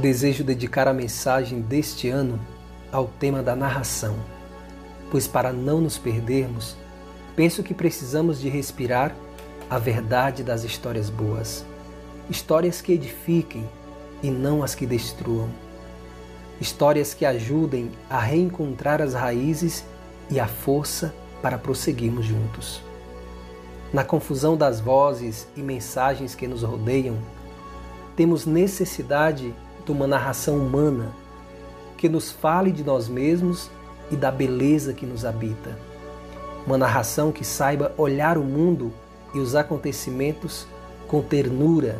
Desejo dedicar a mensagem deste ano ao tema da narração, pois para não nos perdermos, penso que precisamos de respirar a verdade das histórias boas, histórias que edifiquem e não as que destruam, histórias que ajudem a reencontrar as raízes e a força para prosseguirmos juntos. Na confusão das vozes e mensagens que nos rodeiam, temos necessidade de uma narração humana que nos fale de nós mesmos e da beleza que nos habita. Uma narração que saiba olhar o mundo e os acontecimentos com ternura.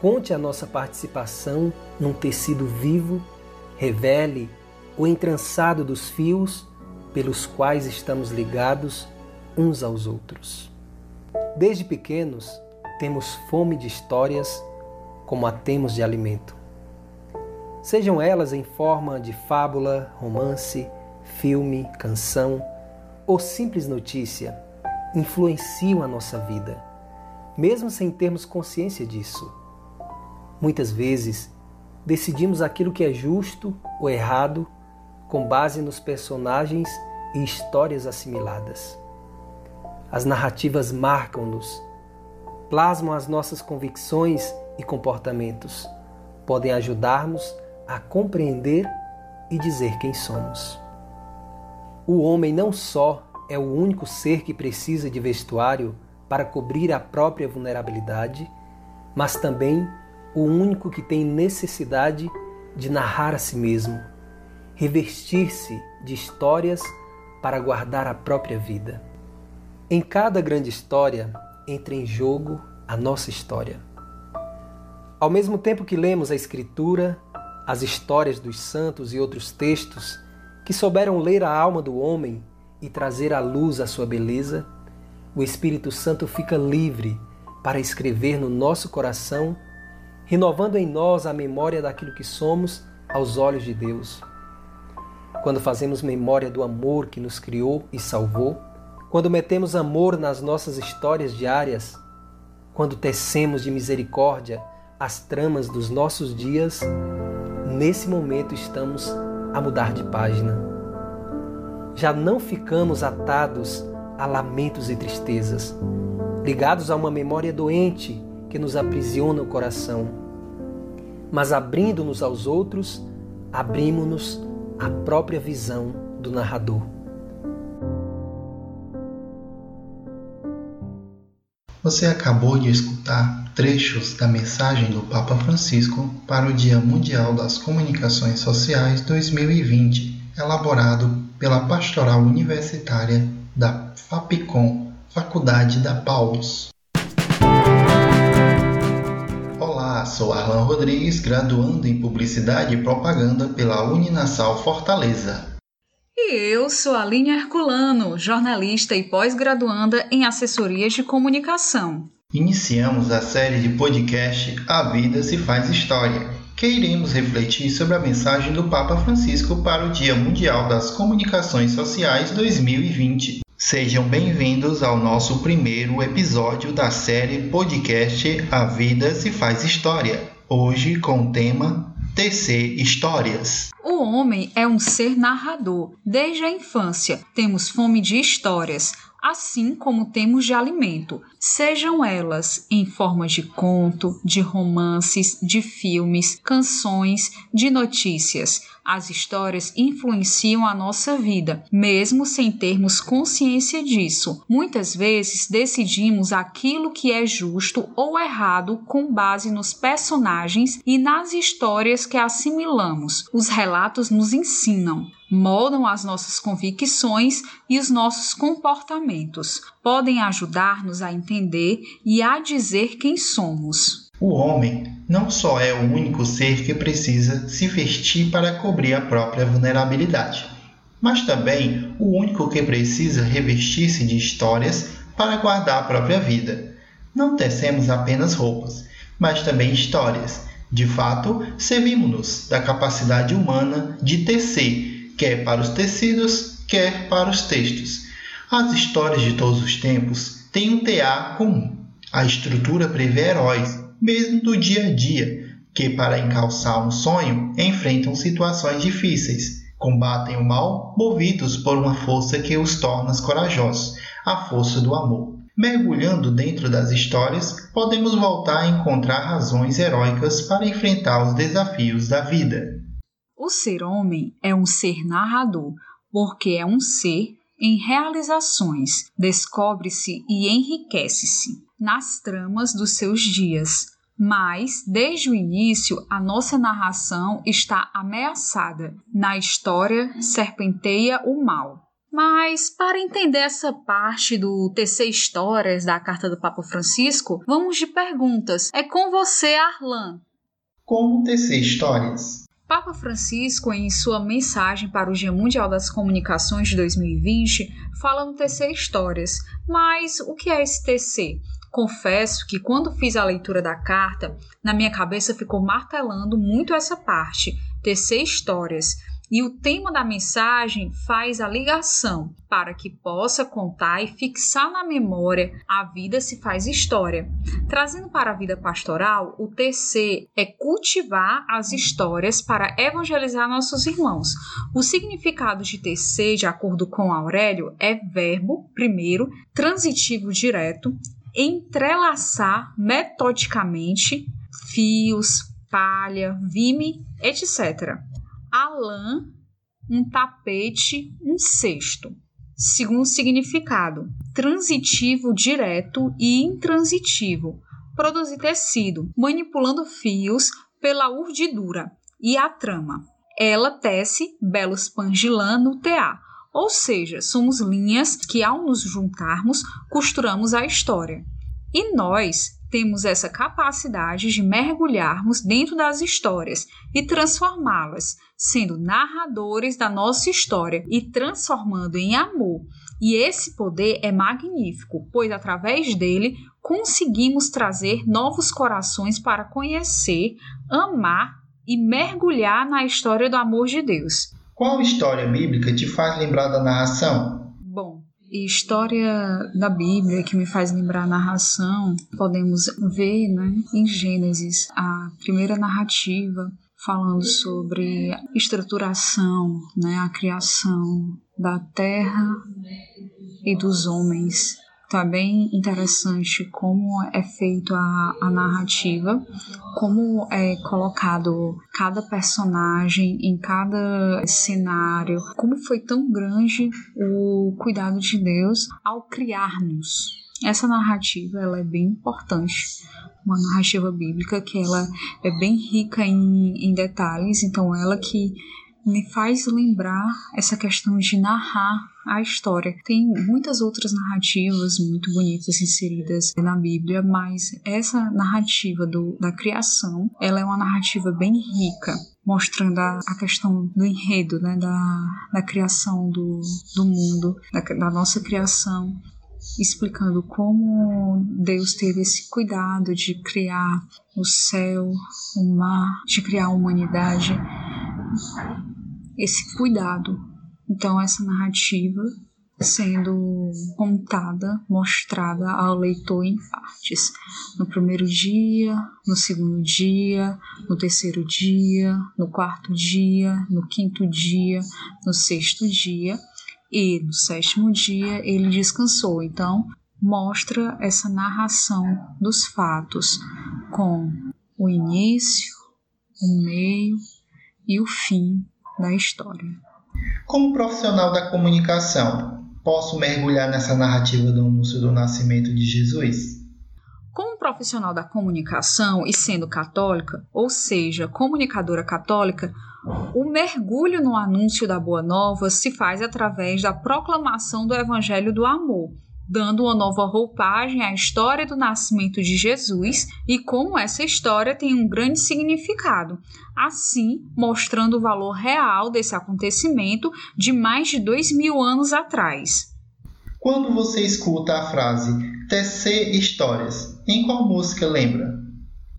Conte a nossa participação num tecido vivo, revele o entrançado dos fios pelos quais estamos ligados uns aos outros. Desde pequenos, temos fome de histórias como a temos de alimento. Sejam elas em forma de fábula, romance, filme, canção ou simples notícia, influenciam a nossa vida, mesmo sem termos consciência disso. Muitas vezes, decidimos aquilo que é justo ou errado com base nos personagens e histórias assimiladas. As narrativas marcam-nos, plasmam as nossas convicções e comportamentos, podem ajudar-nos a compreender e dizer quem somos. O homem não só é o único ser que precisa de vestuário para cobrir a própria vulnerabilidade, mas também o único que tem necessidade de narrar a si mesmo, revestir-se de histórias para guardar a própria vida. Em cada grande história entra em jogo a nossa história. Ao mesmo tempo que lemos a Escritura, as histórias dos santos e outros textos que souberam ler a alma do homem e trazer à luz a sua beleza, o Espírito Santo fica livre para escrever no nosso coração, renovando em nós a memória daquilo que somos aos olhos de Deus. Quando fazemos memória do amor que nos criou e salvou, quando metemos amor nas nossas histórias diárias, quando tecemos de misericórdia as tramas dos nossos dias, nesse momento estamos a mudar de página. Já não ficamos atados a lamentos e tristezas, ligados a uma memória doente que nos aprisiona o coração. Mas abrindo-nos aos outros, abrimos-nos à própria visão do narrador. Você acabou de escutar trechos da mensagem do Papa Francisco para o Dia Mundial das Comunicações Sociais 2020, elaborado pela Pastoral Universitária da FAPCOM, Faculdade da Paulus. Olá, sou Arlan Rodrigues, graduando em Publicidade e Propaganda pela Uninasal Fortaleza. E eu sou Aline Herculano, jornalista e pós-graduanda em assessorias de comunicação. Iniciamos a série de podcast A Vida se Faz História, que iremos refletir sobre a mensagem do Papa Francisco para o Dia Mundial das Comunicações Sociais 2020. Sejam bem-vindos ao nosso primeiro episódio da série podcast A Vida se Faz História, hoje com o tema tecer histórias. O homem é um ser narrador. Desde a infância, temos fome de histórias, assim como temos de alimento, sejam elas em forma de conto, de romances, de filmes, canções, de notícias. As histórias influenciam a nossa vida, mesmo sem termos consciência disso. Muitas vezes decidimos aquilo que é justo ou errado com base nos personagens e nas histórias que assimilamos. Os relatos nos ensinam moldam as nossas convicções e os nossos comportamentos. Podem ajudar-nos a entender e a dizer quem somos. O homem não só é o único ser que precisa se vestir para cobrir a própria vulnerabilidade, mas também o único que precisa revestir-se de histórias para guardar a própria vida. Não tecemos apenas roupas, mas também histórias. De fato, servimos-nos da capacidade humana de tecer quer para os tecidos, quer para os textos. As histórias de todos os tempos têm um TA comum. A estrutura prevê heróis, mesmo do dia a dia. que, para encalçar um sonho, enfrentam situações difíceis, combatem o mal movidos por uma força que os torna corajosos, a força do amor. Mergulhando dentro das histórias, podemos voltar a encontrar razões heróicas para enfrentar os desafios da vida. O ser homem é um ser narrador, porque é um ser em realizações, descobre-se e enriquece-se nas tramas dos seus dias. Mas, desde o início, a nossa narração está ameaçada. Na história, serpenteia o mal. Mas, para entender essa parte do TC Histórias da Carta do Papa Francisco, vamos de perguntas. É com você, Arlan. Como TC Histórias? Papa Francisco, em sua mensagem para o Dia Mundial das Comunicações de 2020, fala no TC Histórias. Mas o que é esse TC? Confesso que quando fiz a leitura da carta, na minha cabeça ficou martelando muito essa parte, TC Histórias e o tema da mensagem faz a ligação para que possa contar e fixar na memória a vida se faz história. Trazendo para a vida pastoral, o TC é cultivar as histórias para evangelizar nossos irmãos. O significado de TC, de acordo com Aurélio, é verbo, primeiro, transitivo direto, entrelaçar metodicamente fios, palha, vime, etc a lã, um tapete, um cesto. Segundo significado, transitivo direto e intransitivo. Produzir tecido, manipulando fios pela urdidura e a trama. Ela tece belos pangilã no tear, ou seja, somos linhas que, ao nos juntarmos, costuramos a história. E nós temos essa capacidade de mergulharmos dentro das histórias e transformá-las, sendo narradores da nossa história e transformando em amor. E esse poder é magnífico, pois através dele conseguimos trazer novos corações para conhecer, amar e mergulhar na história do amor de Deus. Qual história bíblica te faz lembrar da narração? Bom, história da Bíblia que me faz lembrar a narração, podemos ver né, em Gênesis a primeira narrativa falando sobre estruturação, né, a criação da terra e dos homens. É bem interessante como é feito a, a narrativa, como é colocado cada personagem em cada cenário, como foi tão grande o cuidado de Deus ao criar-nos. Essa narrativa ela é bem importante uma narrativa bíblica que ela é bem rica em, em detalhes, então ela que me faz lembrar essa questão de narrar a história. Tem muitas outras narrativas muito bonitas inseridas na Bíblia, mas essa narrativa do, da criação, ela é uma narrativa bem rica, mostrando a, a questão do enredo, né, da, da criação do, do mundo, da, da nossa criação, explicando como Deus teve esse cuidado de criar o céu, o mar, de criar a humanidade, esse cuidado. Então, essa narrativa sendo contada, mostrada ao leitor em partes. No primeiro dia, no segundo dia, no terceiro dia, no quarto dia, no quinto dia, no sexto dia e no sétimo dia ele descansou. Então, mostra essa narração dos fatos com o início, o meio e o fim da história. Como profissional da comunicação, posso mergulhar nessa narrativa do anúncio do nascimento de Jesus? Como profissional da comunicação e sendo católica, ou seja, comunicadora católica, o mergulho no anúncio da Boa Nova se faz através da proclamação do Evangelho do Amor, dando uma nova roupagem à história do nascimento de Jesus e como essa história tem um grande significado, assim mostrando o valor real desse acontecimento de mais de dois mil anos atrás. Quando você escuta a frase tecer histórias, em qual música lembra?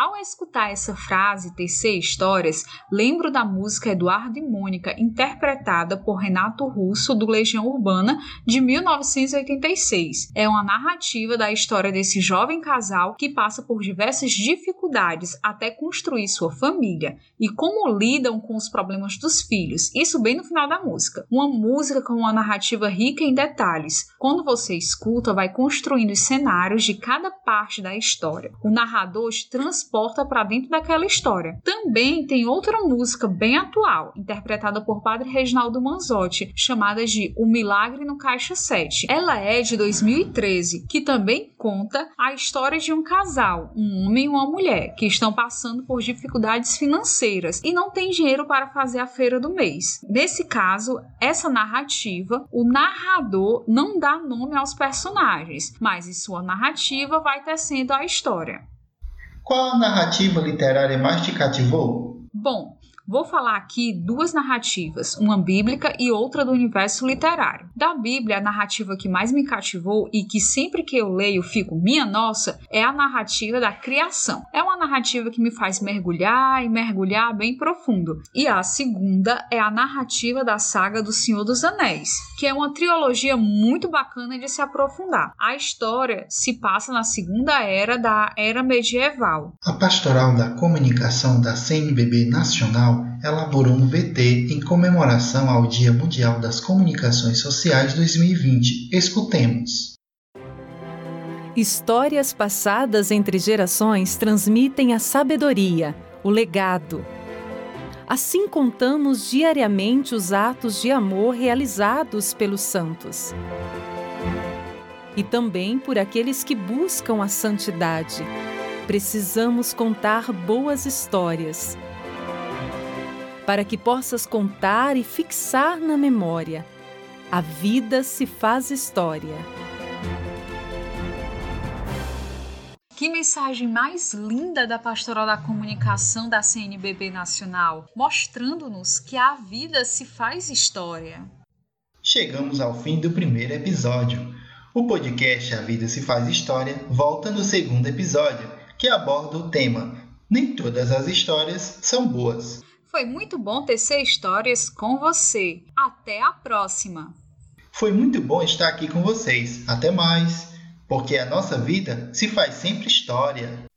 Ao escutar essa frase, tecer histórias, lembro da música Eduardo e Mônica, interpretada por Renato Russo, do Legião Urbana, de 1986. É uma narrativa da história desse jovem casal que passa por diversas dificuldades até construir sua família e como lidam com os problemas dos filhos. Isso bem no final da música. Uma música com uma narrativa rica em detalhes. Quando você escuta, vai construindo os cenários de cada parte da história. O narrador te transporta para dentro daquela história. Também tem outra música bem atual, interpretada por Padre Reginaldo Manzotti, chamada de O Milagre no Caixa 7. Ela é de 2013, que também conta a história de um casal, um homem e uma mulher, que estão passando por dificuldades financeiras e não têm dinheiro para fazer a feira do mês. Nesse caso, essa narrativa, o narrador não dá nome aos personagens, mas em sua narrativa vai tecendo a história. Qual a narrativa literária mais te cativou? Bom, Vou falar aqui duas narrativas, uma bíblica e outra do universo literário. Da Bíblia, a narrativa que mais me cativou e que sempre que eu leio fico minha nossa é a narrativa da criação. É uma narrativa que me faz mergulhar e mergulhar bem profundo. E a segunda é a narrativa da saga do Senhor dos Anéis, que é uma trilogia muito bacana de se aprofundar. A história se passa na segunda era da era medieval. A pastoral da comunicação da CNBB Nacional elaborou um VT em comemoração ao Dia Mundial das Comunicações Sociais 2020. Escutemos. Histórias passadas entre gerações transmitem a sabedoria, o legado. Assim contamos diariamente os atos de amor realizados pelos santos. E também por aqueles que buscam a santidade. Precisamos contar boas histórias para que possas contar e fixar na memória. A vida se faz história. Que mensagem mais linda da Pastoral da Comunicação da CNBB Nacional, mostrando-nos que a vida se faz história. Chegamos ao fim do primeiro episódio. O podcast A Vida Se Faz História volta no segundo episódio, que aborda o tema Nem todas as histórias são boas. Foi muito bom tecer histórias com você. Até a próxima! Foi muito bom estar aqui com vocês. Até mais! Porque a nossa vida se faz sempre história.